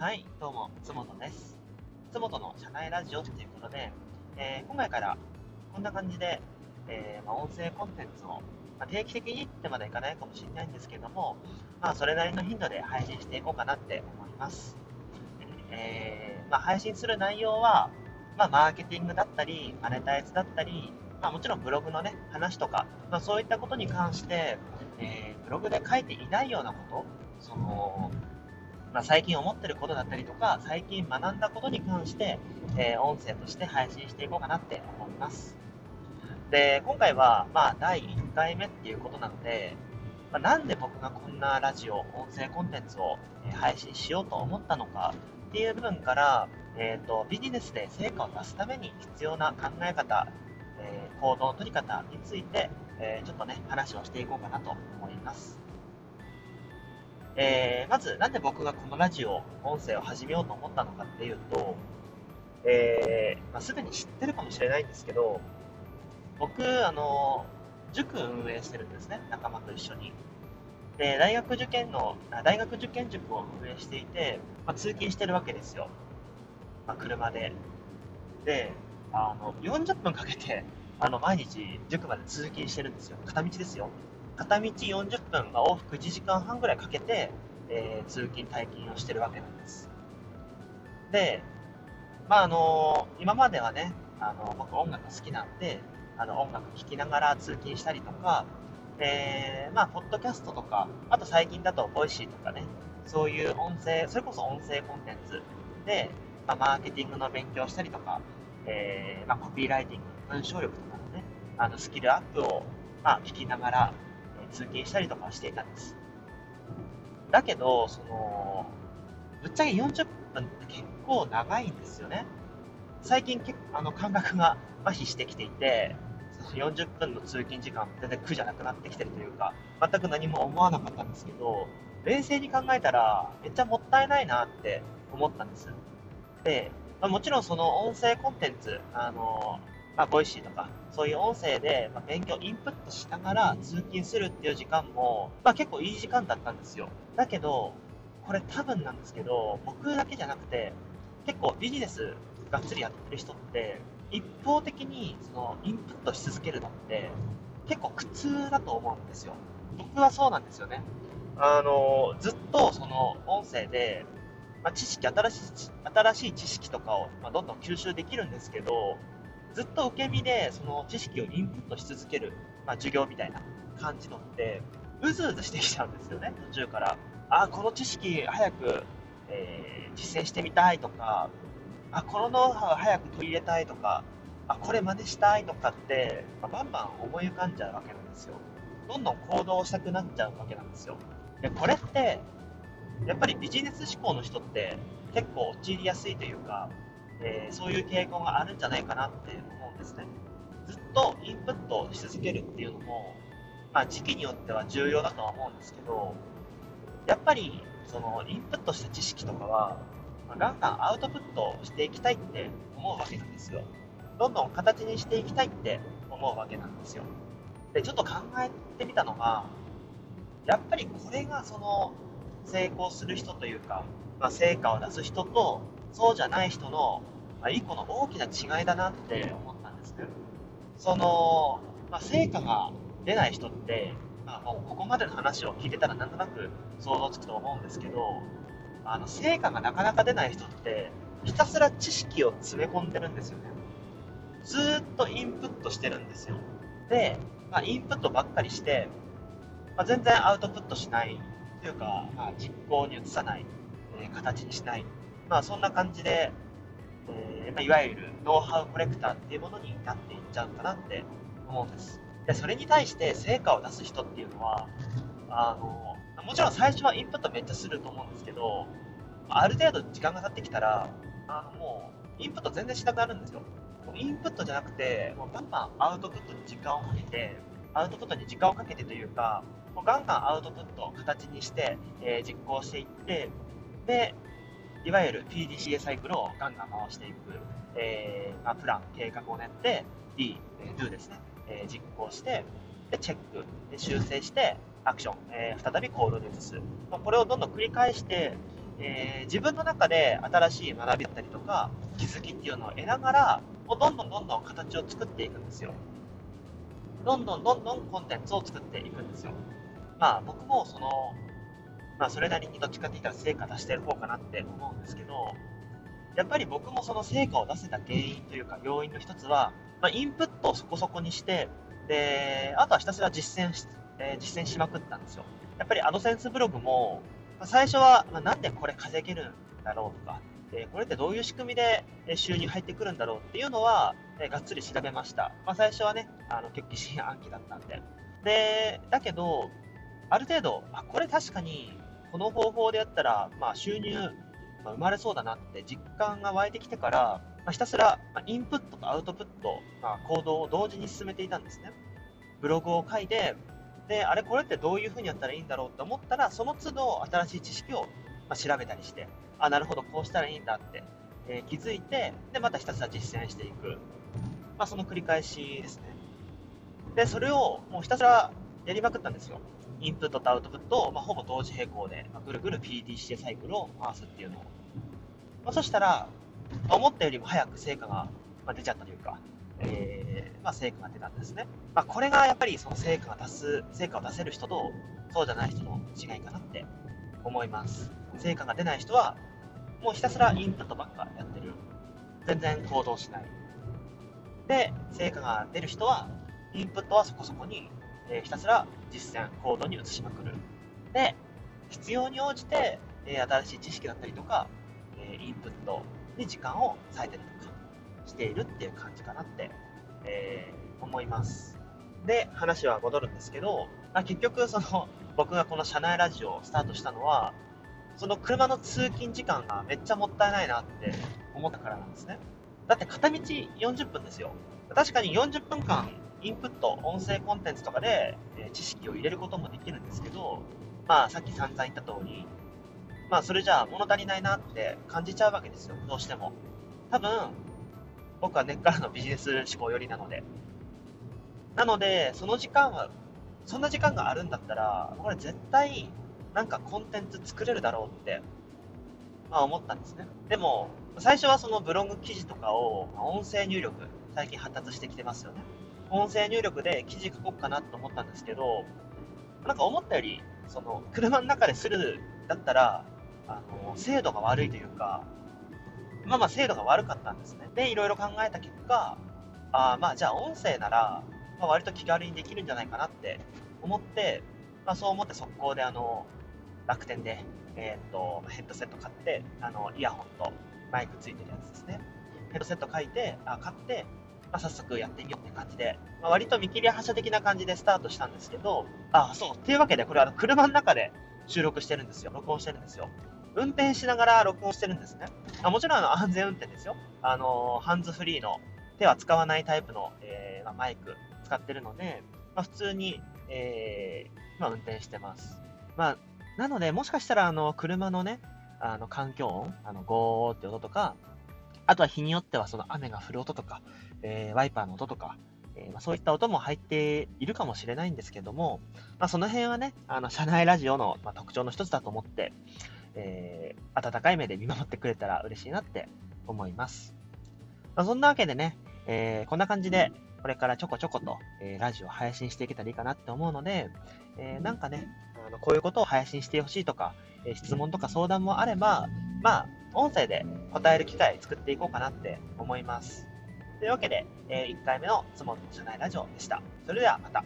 はい、どうも、つもとです。つもとの社内ラジオということで、えー、今回からこんな感じで、えー、まあ、音声コンテンツを、まあ、定期的にってまでいかないかもしれないんですけども、まあ、それなりの頻度で配信していこうかなって思います。えー、ま配信する内容は、まマーケティングだったり、マネタイズだったり、まあ、もちろんブログのね、話とか、まあ、そういったことに関して、え、ブログで書いていないようなこと、その、まあ、最近思ってることだったりとか、最近学んだことに関して、えー、音声として配信していこうかなって思います。で、今回は、まあ、第1回目っていうことなので、まあ、なんで僕がこんなラジオ、音声コンテンツを配信しようと思ったのかっていう部分から、えーと、ビジネスで成果を出すために必要な考え方、えー、行動の取り方について、えー、ちょっとね、話をしていこうかなと思います。えー、まず、なんで僕がこのラジオ、音声を始めようと思ったのかっていうと、えー、まあ、すでに知ってるかもしれないんですけど、僕、あの、塾運営してるんですね、仲間と一緒に。で、大学受験の、大学受験塾を運営していて、まあ、通勤してるわけですよ。まあ、車で。で、あの、40分かけて、あの、毎日塾まで通勤してるんですよ。片道ですよ。片道40分、まあ、往復1時間半ぐらいかけて、えー、通勤、退勤をしてるわけなんです。で、まああのー、今まではね、あの僕音楽好きなんで、あの音楽聴きながら通勤したりとか、え、まあ、ポッドキャストとか、あと最近だと、ボイシーとかね、そういう音声、それこそ音声コンテンツで、まあ、マーケティングの勉強したりとか、えー、まあ、コピーライティング、文章力とかのね、あのスキルアップを、まあ、聞きながら、通勤したりとかしていたんです。だけど、その、ぶっちゃけ40分って結構長いんですよね。最近結構あの感覚が麻痺してきていて、40分の通勤時間全然苦じゃなくなってきてるというか、全く何も思わなかったんですけど、冷静に考えたら、めっちゃもったいないなって思ったんです。で、まあ、もちろんその音声コンテンツ、あのまあ、ボイシーとか、そういう音声で、ま、勉強、インプットしながら通勤するっていう時間も、まあ、結構いい時間だったんですよ。だけど、これ多分なんですけど、僕だけじゃなくて、結構ビジネスがっつりやってる人って、一方的にそのインプットし続けるのって、結構苦痛だと思うんですよ。僕はそうなんですよね。あの、ずっとその音声で、まあ、知識、新しい、新しい知識とかを、まどんどん吸収できるんですけど、ずっと受け身でその知識をインプットし続ける、まあ、授業みたいな感じのって、うずうずしてきちゃうんですよね、途中から。あ、この知識早く、えー、実践してみたいとか、あ、このノウハウ早く取り入れたいとか、あ、これ真似したいとかって、まあ、バンバン思い浮かんじゃうわけなんですよ。どんどん行動したくなっちゃうわけなんですよ。で、これって、やっぱりビジネス思考の人って結構陥りやすいというか、えー、そういう傾向があるんじゃないかなって思うんですね。ずっとインプットし続けるっていうのも、まあ、時期によっては重要だとは思うんですけど、やっぱりそのインプットした知識とかは、まあ、ガンガンアウトプットしていきたいって思うわけなんですよ。どんどん形にしていきたいって思うわけなんですよ。で、ちょっと考えてみたのが、やっぱりこれがその成功する人というか、まあ、成果を出す人とそうじゃない人の、まあ、一個の大きな違いだなって思ったんですね。その、まあ、成果が出ない人って、まあ、もうここまでの話を聞いてたらなんとなく想像つくと思うんですけど、あの成果がなかなか出ない人って、ひたすら知識を詰め込んでるんですよね。ずっとインプットしてるんですよ。で、まあ、インプットばっかりして、まあ、全然アウトプットしないというか、まあ、実行に移さない、えー、形にしないまあ、そんな感じで、えー、ま、いわゆるノウハウコレクターっていうものになっていっちゃうかなって思うんです。で、それに対して成果を出す人っていうのは、あの、もちろん最初はインプットめっちゃすると思うんですけど、ある程度時間が経ってきたら、あの、もう、インプット全然しなくなるんですよ。インプットじゃなくて、もうバンバンアウトプットに時間をかけて、アウトプットに時間をかけてというか、もうガンガンアウトプットを形にして、えー、実行していって、で、いわゆる PDCA サイクルをガンガン回していく、えーまあ、プラン、計画を練って、D、Do ですね、えー、実行して、で、チェック、で修正して、アクション、えー、再び行動に移す。まあ、これをどんどん繰り返して、えー、自分の中で新しい学びだったりとか、気づきっていうのを得ながら、もうどんどんどんどん形を作っていくんですよ。どんどんどんどんコンテンツを作っていくんですよ。まあ僕もその、まあそれなりにどっちかって言ったら成果出してる方かなって思うんですけど、やっぱり僕もその成果を出せた原因というか要因の一つは、まあ、インプットをそこそこにして、で、あとはひたすら実践し、えー、実践しまくったんですよ。やっぱりアドセンスブログも、まあ、最初は、まあ、なんでこれ稼げるんだろうとか、え、これってどういう仕組みで収入入ってくるんだろうっていうのは、え、がっつり調べました。まあ、最初はね、あの、結構疑心暗鬼だったんで。で、だけど、ある程度、あ、これ確かに、この方法でやったら、まあ、収入、まあ、生まれそうだなって実感が湧いてきてから、まあ、ひたすら、インプットとアウトプット、まあ、行動を同時に進めていたんですね。ブログを書いて、で、あれこれってどういうふうにやったらいいんだろうって思ったら、その都度新しい知識を、ま調べたりして、あ、なるほど、こうしたらいいんだって、えー、気づいて、で、またひたすら実践していく。まあ、その繰り返しですね。で、それをもうひたすらやりまくったんですよ。インプットとアウトプットを、まあ、ほぼ同時並行で、まあ、ぐるぐる PDCA サイクルを回すっていうのを。まあ、そしたら、思ったよりも早く成果がまあ出ちゃったというか、えー、まあ、成果が出たんですね。まあ、これがやっぱりその成果が出す、成果を出せる人と、そうじゃない人の違いかなって思います。成果が出ない人は、もうひたすらインプットばっかやってる。全然行動しない。で、成果が出る人は、インプットはそこそこに、え、ひたすら実践、行動に移しまくる。で、必要に応じて、え、新しい知識だったりとか、え、インプットに時間を割いたりとかしているっていう感じかなって、え、思います。で、話は戻るんですけど、まあ、結局、その、僕がこの社内ラジオをスタートしたのは、その車の通勤時間がめっちゃもったいないなって思ったからなんですね。だって片道40分ですよ。確かに40分間インプット、音声コンテンツとかで、え知識を入れることもできるんですけど、まあさっき散々言った通り、まあそれじゃあ物足りないなって感じちゃうわけですよ、どうしても。多分、僕は根っからのビジネス思考寄りなので。なので、その時間は、そんな時間があるんだったら、これ絶対なんかコンテンツ作れるだろうって、まあ思ったんですね。でも、最初はそのブログ記事とかを、音声入力、最近発達してきてますよね。音声入力で記事書こうかなと思ったんですけど、なんか思ったより、その、車の中でするだったら、あの、精度が悪いというか、まあまあ精度が悪かったんですね。で、いろいろ考えた結果、あまあじゃあ音声なら、まあ、割と気軽にできるんじゃないかなって思って、まあそう思って速攻であの、楽天で、えっ、ー、と、ヘッドセット買って、あの、イヤホンとマイクついてるやつですね。ヘッドセット書いて、あ買って、まあ、早速やってみようって感じで、まあ、割と見切り発車的な感じでスタートしたんですけど、あ、そう。っていうわけで、これあの、車の中で収録してるんですよ。録音してるんですよ。運転しながら録音してるんですね。あもちろんあの安全運転ですよ。あのハンズフリーの手は使わないタイプの、えー、まあ、マイク使ってるので、まあ、普通に、えー、まあ、運転してます。まあ、なので、もしかしたらあの車のね、あの環境音、あのゴーって音とか、あとは日によってはその雨が降る音とか、えー、ワイパーの音とか、えー、まあ、そういった音も入っているかもしれないんですけども、まあ、その辺はね、あの、車内ラジオの、ま特徴の一つだと思って、えー、温かい目で見守ってくれたら嬉しいなって思います。まあ、そんなわけでね、え、こんな感じで、これからちょこちょこと、え、ラジオ配信していけたらいいかなって思うので、え、なんかね、あのこういうことを配信してほしいとか、え質問とか相談もあれば、まあ、音声で答える機会作っていこうかなって思います。というわけで、え1回目のつもりの社内ラジオでした。それではまた。